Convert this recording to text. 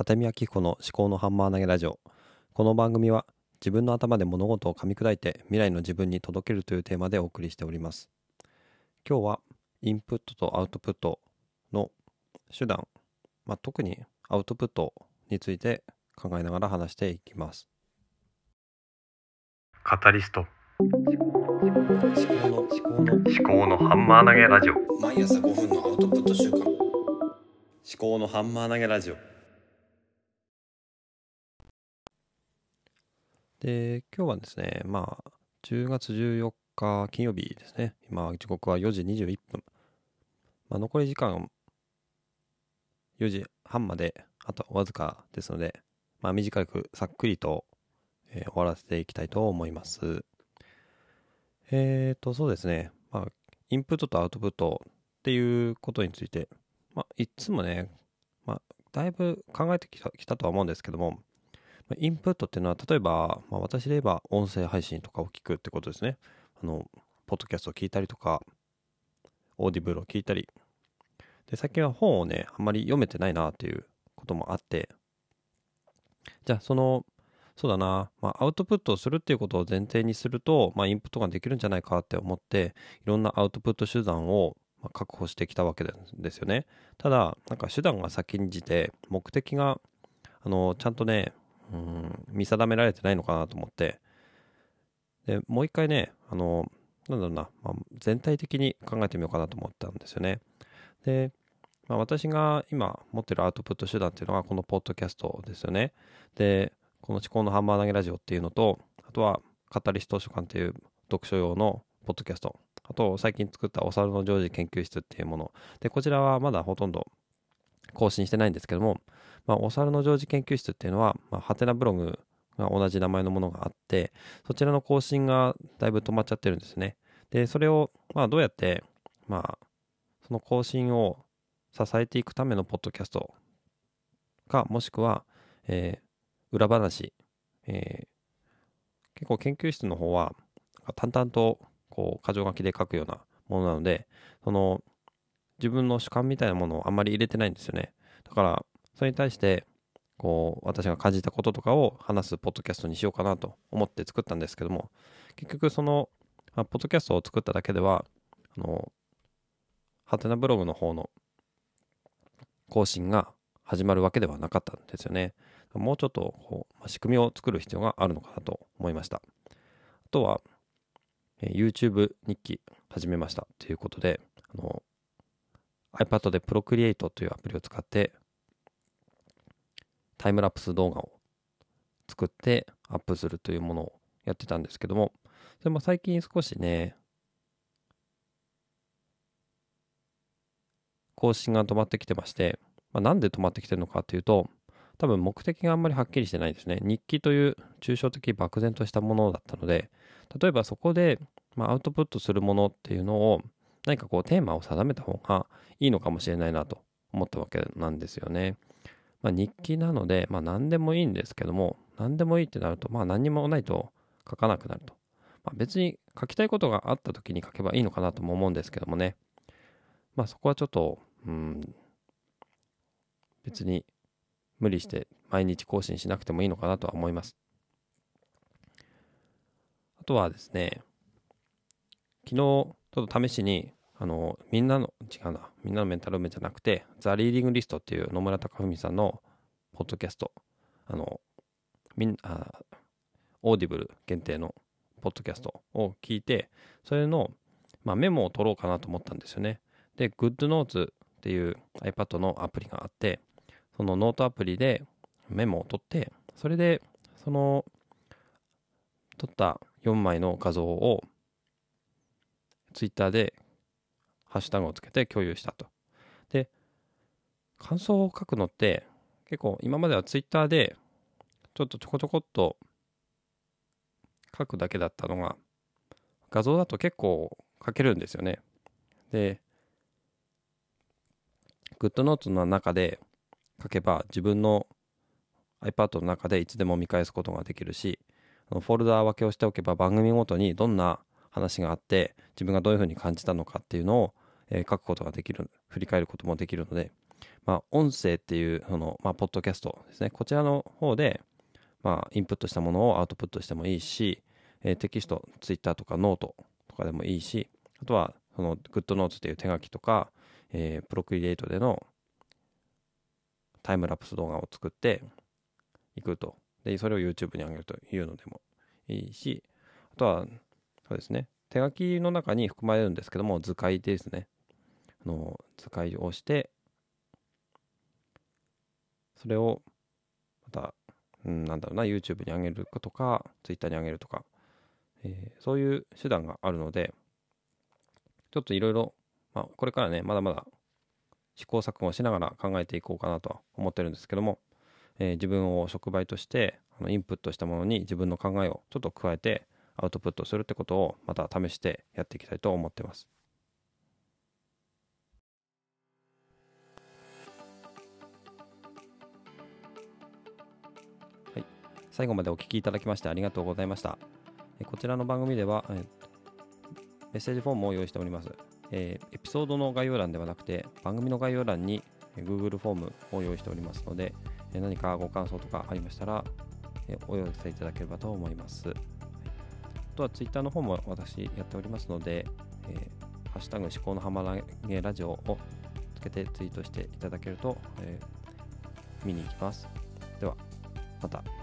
立見明彦の思考のハンマー投げラジオ。この番組は自分の頭で物事を噛み砕いて未来の自分に届けるというテーマでお送りしております。今日はインプットとアウトプットの手段、まあ、特にアウトプットについて考えながら話していきます。カタリスト。思考の思考の思考のハンマー投げラジオ。毎朝5分のアウトプット週間。思考のハンマー投げラジオで今日はですねまあ10月14日金曜日ですね。今時刻は4時21分、まあ、残り時間4時半まであとわずかですので、まあ、短くさっくりと、えー終わらせていきたいと思います。えーとそうですね。まあインプットとアウトプットっていうことについて、まあ、いつもね、まあ、だいぶ考えてきたきたとは思うんですけども、インプットっていうのは、例えば、まあ、私で言えば音声配信とかを聞くってことですね。あの、ポッドキャストを聞いたりとか、オーディブルを聞いたり。で、最近は本をね、あんまり読めてないなっていうこともあって、じゃあ、その、そうだな、まあ、アウトプットをするっていうことを前提にすると、まあ、インプットができるんじゃないかって思って、いろんなアウトプット手段を確保してきたわけですよね。ただ、なんか手段が先んじて、目的が、あの、ちゃんとね、うん、見定められてないのかなと思って、で、もう一回ね、あの、なんだろうな、まあ、全体的に考えてみようかなと思ったんですよね。で、まあ、私が今持ってるアウトプット手段っていうのはこのポッドキャストですよね。で、この思考のハンマー投げラジオっていうのと、あとはカタリスト図書館っていう読書用のポッドキャスト、あと最近作ったお猿のジョージ研究室っていうもの。で、こちらはまだほとんど更新してないんですけども、まあ、お猿のジョージ研究室っていうのは、まあ、ハテナブログが同じ名前のものがあって、そちらの更新がだいぶ止まっちゃってるんですね。で、それを、まあ、どうやって、まあ、その更新を支えていくためのポッドキャストか、もしくは、えー裏話、えー結構研究室の方は、淡々と、こう、箇条書きで書くようなものなので、その、自分の主観みたいなものをあんまり入れてないんですよね。だから、それに対して、こう、私が感じたこととかを話すポッドキャストにしようかなと思って作ったんですけども、結局その、あポッドキャストを作っただけでは、あの、ハテナブログの方の更新が始まるわけではなかったんですよね。もうちょっとこう、まあ仕組みを作る必要があるのかなと思いました。あとは、えー YouTube 日記始めましたということで、あの iPad で Procreate というアプリを使ってタイムラプス動画を作ってアップするというものをやってたんですけども、それも最近少しね、更新が止まってきてまして、まあ、なんで止まってきてるのかというと、多分目的があんまりはっきりしてないですね。日記という抽象的漠然としたものだったので、例えばそこで、まあ、アウトプットするものっていうのを何かこうテーマを定めた方がいいのかもしれないなと思ったわけなんですよね。まあ、日記なので、まあ、何でもいいんですけども、何でもいいってなると、まあ、何にもないと書かなくなると。まあ、別に書きたいことがあった時に書けばいいのかなとも思うんですけどもね。まあ、そこはちょっと、うん、別に無理して毎日更新しなくてもいいのかなとは思います。あとはですね、昨日ちょっと試しに、あの、みんなの、違うな、みんなのメンタル梅じゃなくて、ザ・リーディングリストっていう野村隆文さんのポッドキャスト、あの、みんあオーディブル限定のポッドキャストを聞いて、それの、まあ、メモを取ろうかなと思ったんですよね。で、GoodNotes っていう iPad のアプリがあって、そのノートアプリでメモを取って、それで、その、撮った4枚の画像を Twitter でハッシュタグをつけて共有したと。で、感想を書くのって結構今までは Twitter でちょっとちょこちょこっと書くだけだったのが画像だと結構書けるんですよね。で、GoodNotes の中で書けば自分の iPad の中でいつでも見返すことができるし、フォルダー分けをしておけば番組ごとにどんな話があって自分がどういうふうに感じたのかっていうのを、えー書くことができる振り返ることもできるのでまあ、音声っていうその、まあ、ポッドキャストですね。こちらの方で、まあ、インプットしたものをアウトプットしてもいいし、えー、テキストツイッターとかノートとかでもいいしあとはその GoodNotes という手書きとか、えー、 Procreate でのタイムラプス動画を作っていくと。でそれを YouTube に上げるというのでもいいしあとはそうですね。手書きの中に含まれるんですけども図解ですね。の図解をしてそれをまた、うん、なんだろうな YouTube に上げるとか Twitter に上げるとか、えー、そういう手段があるのでちょっといろいろこれからねまだまだ試行錯誤しながら考えていこうかなとは思ってるんですけども、えー、自分を触媒としてあのインプットしたものに自分の考えをちょっと加えてアウトプットするってことをまた試してやっていきたいと思ってます。最後までお聞きいただきましてありがとうございました。こちらの番組では、メッセージフォームを用意しております。え、エピソードの概要欄ではなくて、番組の概要欄に Google フォームを用意しておりますので、何かご感想とかありましたら、お寄せいただければと思います。あとは Twitter の方も私やっておりますので、えー、ハッシュタグ思考のハマげラジオをつけてツイートしていただけると、えー、見に行きます。では、また。